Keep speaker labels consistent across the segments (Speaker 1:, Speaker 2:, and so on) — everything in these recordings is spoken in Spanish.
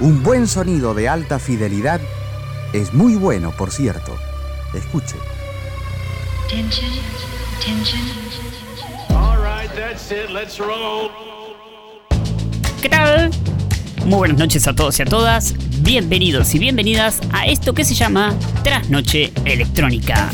Speaker 1: Un buen sonido de alta fidelidad es muy bueno, por cierto. Escuche.
Speaker 2: ¿Qué tal? Muy buenas noches a todos y a todas. Bienvenidos y bienvenidas a esto que se llama Trasnoche Electrónica.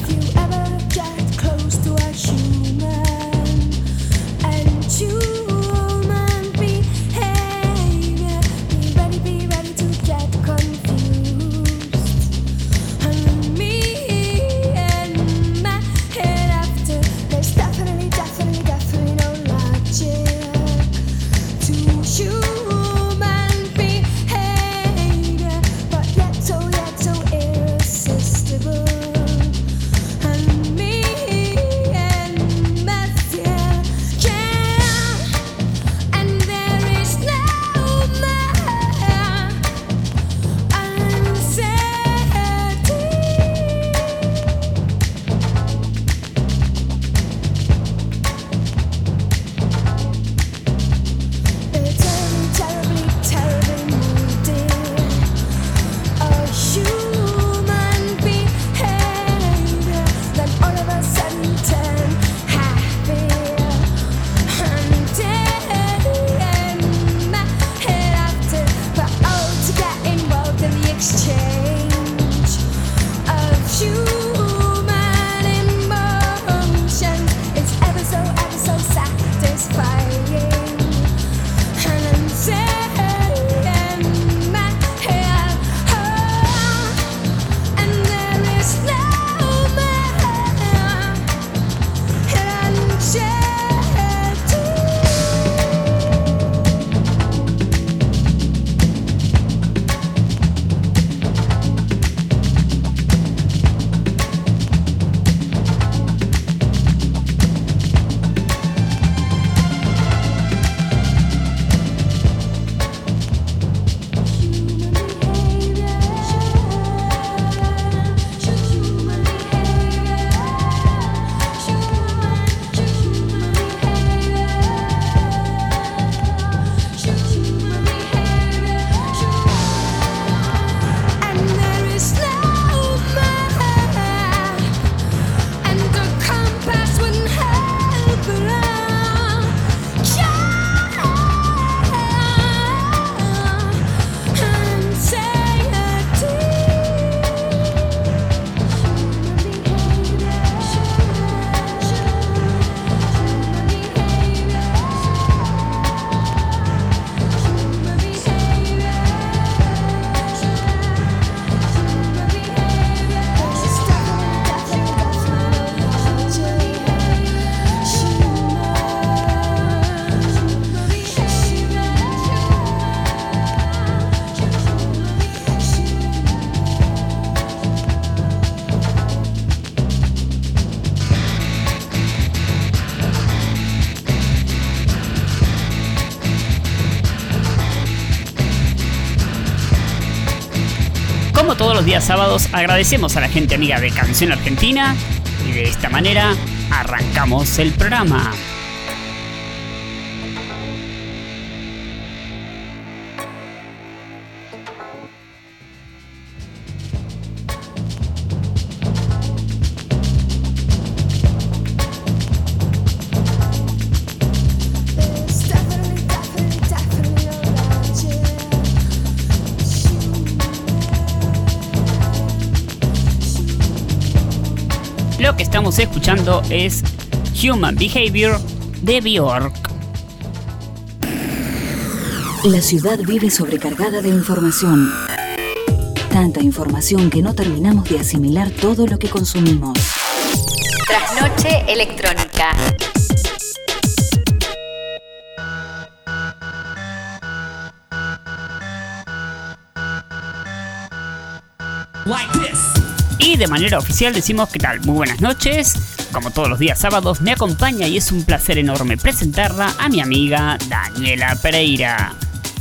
Speaker 2: Sábados agradecemos a la gente amiga de Canción Argentina y de esta manera arrancamos el programa. Lo que estamos escuchando es Human Behavior de Bjork.
Speaker 3: La ciudad vive sobrecargada de información. Tanta información que no terminamos de asimilar todo lo que consumimos.
Speaker 4: Trasnoche electrónica.
Speaker 2: Y de manera oficial decimos que tal, muy buenas noches. Como todos los días sábados me acompaña y es un placer enorme presentarla a mi amiga Daniela Pereira.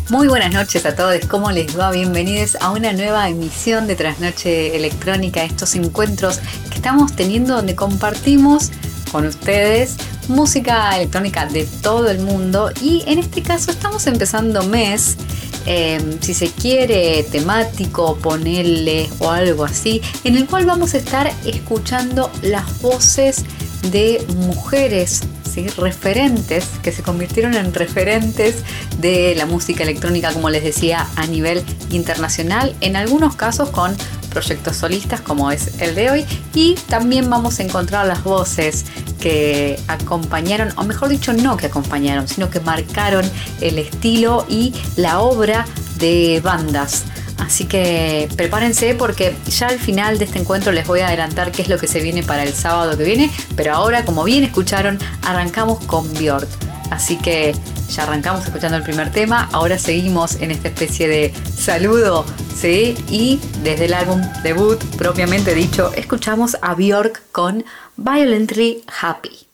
Speaker 5: Muy buenas noches a todos, ¿cómo les va? Bienvenidos a una nueva emisión de Trasnoche Electrónica, estos encuentros que estamos teniendo donde compartimos con ustedes música electrónica de todo el mundo y en este caso estamos empezando mes eh, si se quiere, temático, ponerle o algo así, en el cual vamos a estar escuchando las voces de mujeres ¿sí? referentes que se convirtieron en referentes de la música electrónica, como les decía, a nivel internacional, en algunos casos con proyectos solistas como es el de hoy y también vamos a encontrar las voces que acompañaron, o mejor dicho, no que acompañaron, sino que marcaron el estilo y la obra de bandas. Así que prepárense porque ya al final de este encuentro les voy a adelantar qué es lo que se viene para el sábado que viene, pero ahora, como bien escucharon, arrancamos con Björk. Así que ya arrancamos escuchando el primer tema, ahora seguimos en esta especie de saludo, ¿sí? Y desde el álbum debut, propiamente dicho, escuchamos a Björk con Violently Happy.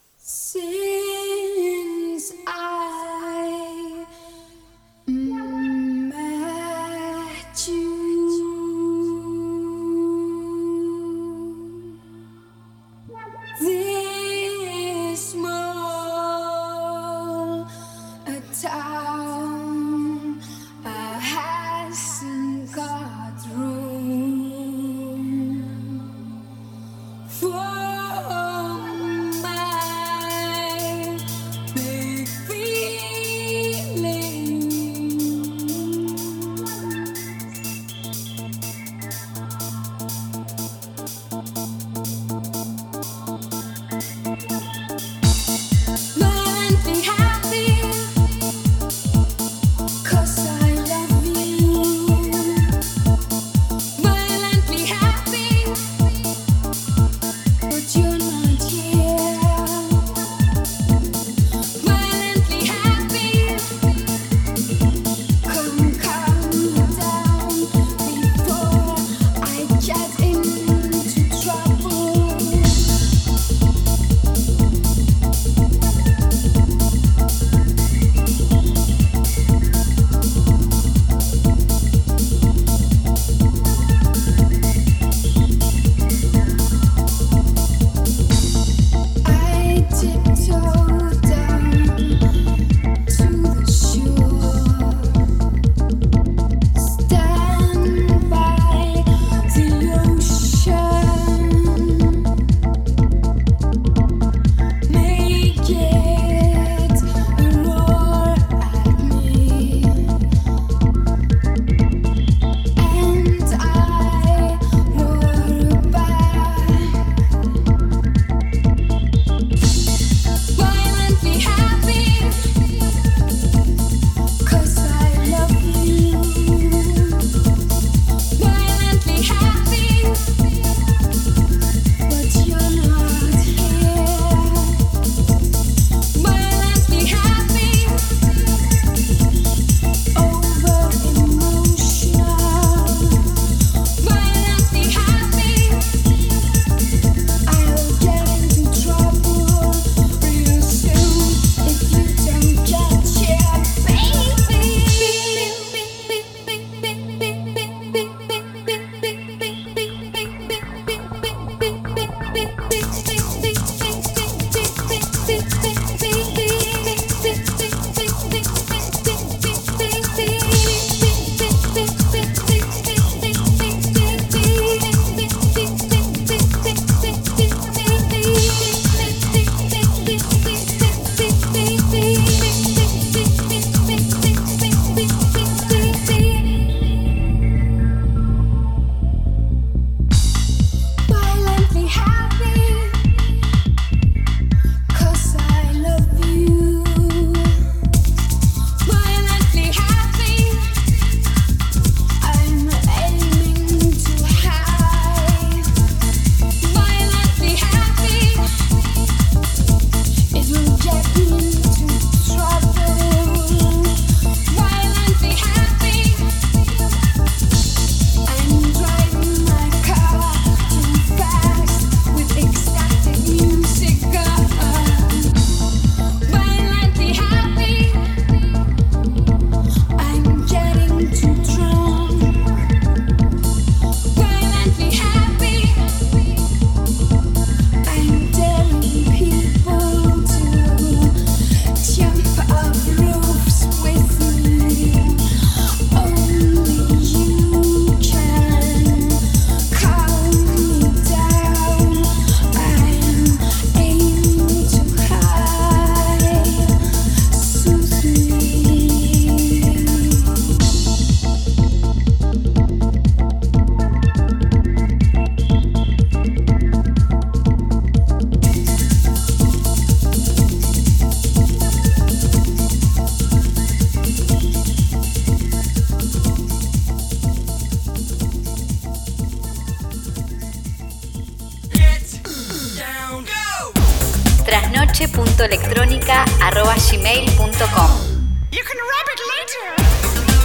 Speaker 4: trasnoche.electrónica.gmail.com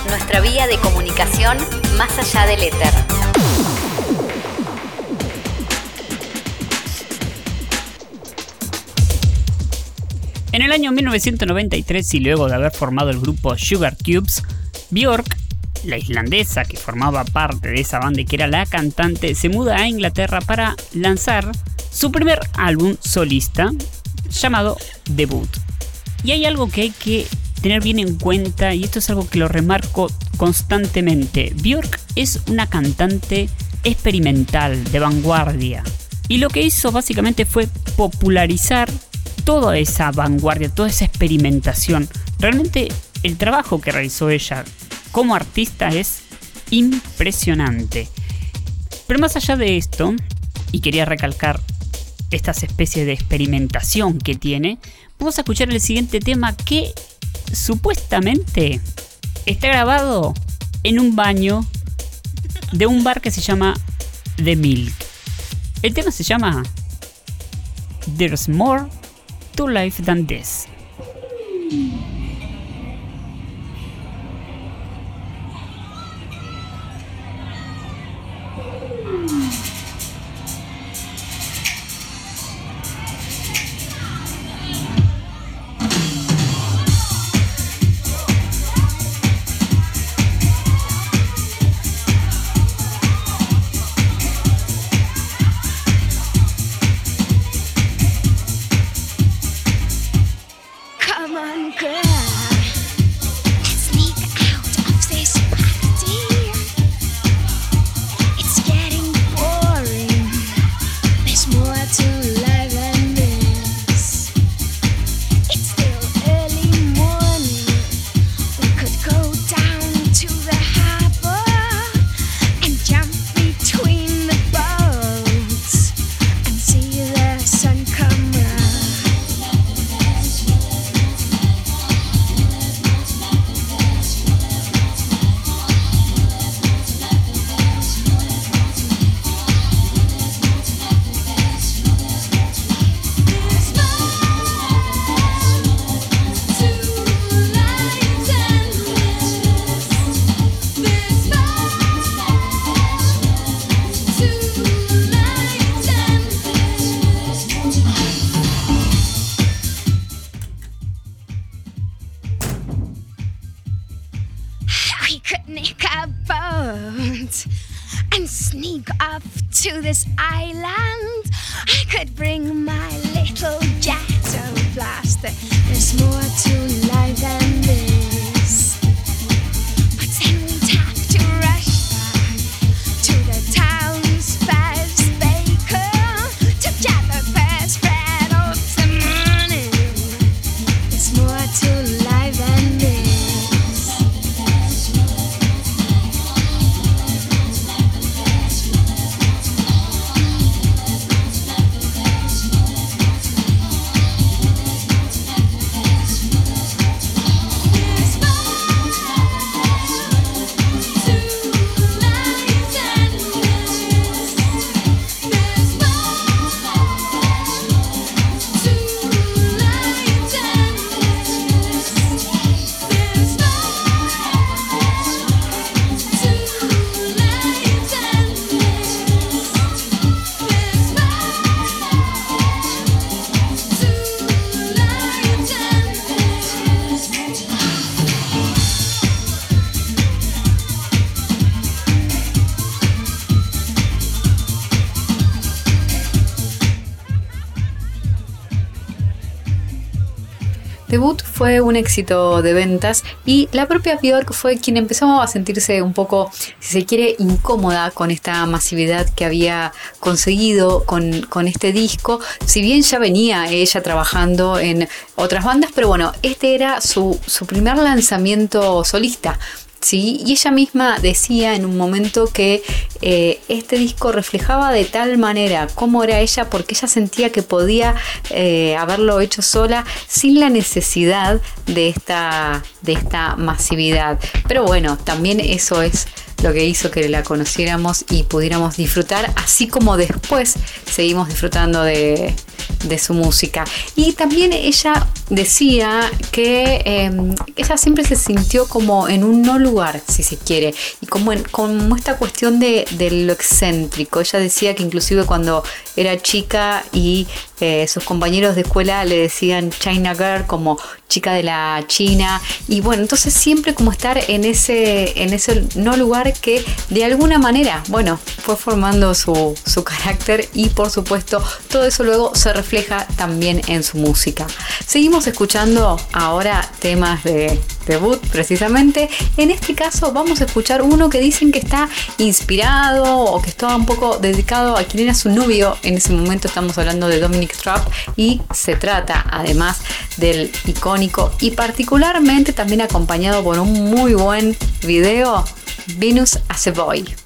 Speaker 4: Nuestra vía de comunicación más allá del éter.
Speaker 2: En el año 1993 y luego de haber formado el grupo Sugar Cubes, Björk, la islandesa que formaba parte de esa banda y que era la cantante, se muda a Inglaterra para lanzar su primer álbum solista llamado Debut. Y hay algo que hay que tener bien en cuenta y esto es algo que lo remarco constantemente. Björk es una cantante experimental, de vanguardia. Y lo que hizo básicamente fue popularizar toda esa vanguardia, toda esa experimentación. Realmente el trabajo que realizó ella como artista es impresionante. Pero más allá de esto, y quería recalcar estas especies de experimentación que tiene, vamos a escuchar el siguiente tema que supuestamente está grabado en un baño de un bar que se llama The Milk. El tema se llama There's More to Life Than This.
Speaker 5: Debut fue un éxito de ventas y la propia Björk fue quien empezó a sentirse un poco, si se quiere, incómoda con esta masividad que había conseguido con, con este disco. Si bien ya venía ella trabajando en otras bandas, pero bueno, este era su, su primer lanzamiento solista. ¿Sí? Y ella misma decía en un momento que eh, este disco reflejaba de tal manera cómo era ella, porque ella sentía que podía eh, haberlo hecho sola sin la necesidad de esta, de esta masividad. Pero bueno, también eso es lo que hizo que la conociéramos y pudiéramos disfrutar, así como después seguimos disfrutando de, de su música. Y también ella decía que em, ella siempre se sintió como en un no lugar, si se quiere, y como, en, como esta cuestión de, lo excéntrico. Ella decía que inclusive cuando era chica y eh, sus compañeros de escuela le decían China Girl como chica de la China y bueno entonces siempre como estar en ese en ese no lugar que de alguna manera bueno fue formando su, su carácter y por supuesto todo eso luego se refleja también en su música. Seguimos escuchando ahora temas de debut precisamente. En este caso vamos a escuchar uno que dicen que está inspirado o que estaba un poco dedicado a quien era su novio. En ese momento estamos hablando de Dominic Trapp y se trata además del icónico y particularmente también acompañado por un muy buen video Venus as a Boy.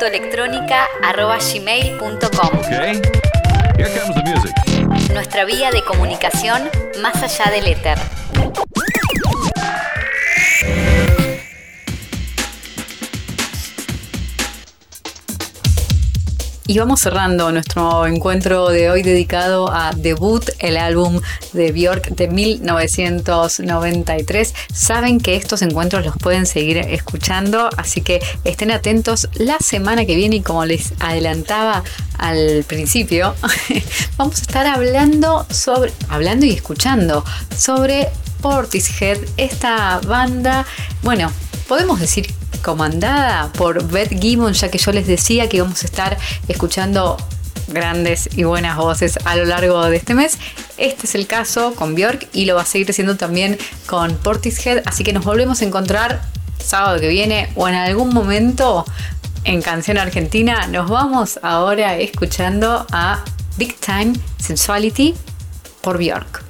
Speaker 5: trasnoche.electrónica.gmail.com
Speaker 6: Okay. Here comes the music.
Speaker 5: Nuestra vía de comunicación más allá del éter.
Speaker 2: Y vamos cerrando nuestro encuentro de hoy dedicado a Debut, el álbum de Björk de 1993. Saben que estos encuentros los pueden seguir escuchando, así que estén atentos la semana que viene y como les adelantaba al principio, vamos a estar hablando sobre hablando y escuchando sobre Portishead, esta banda, bueno, podemos decir comandada por Beth Gibbon, ya que yo les decía que íbamos a estar escuchando grandes y buenas voces a lo largo de este mes. Este es el caso con Björk y lo va a seguir siendo también con Portishead, así que nos volvemos a encontrar sábado que viene o en algún momento en Canción Argentina. Nos vamos ahora escuchando a Big Time Sensuality por Björk.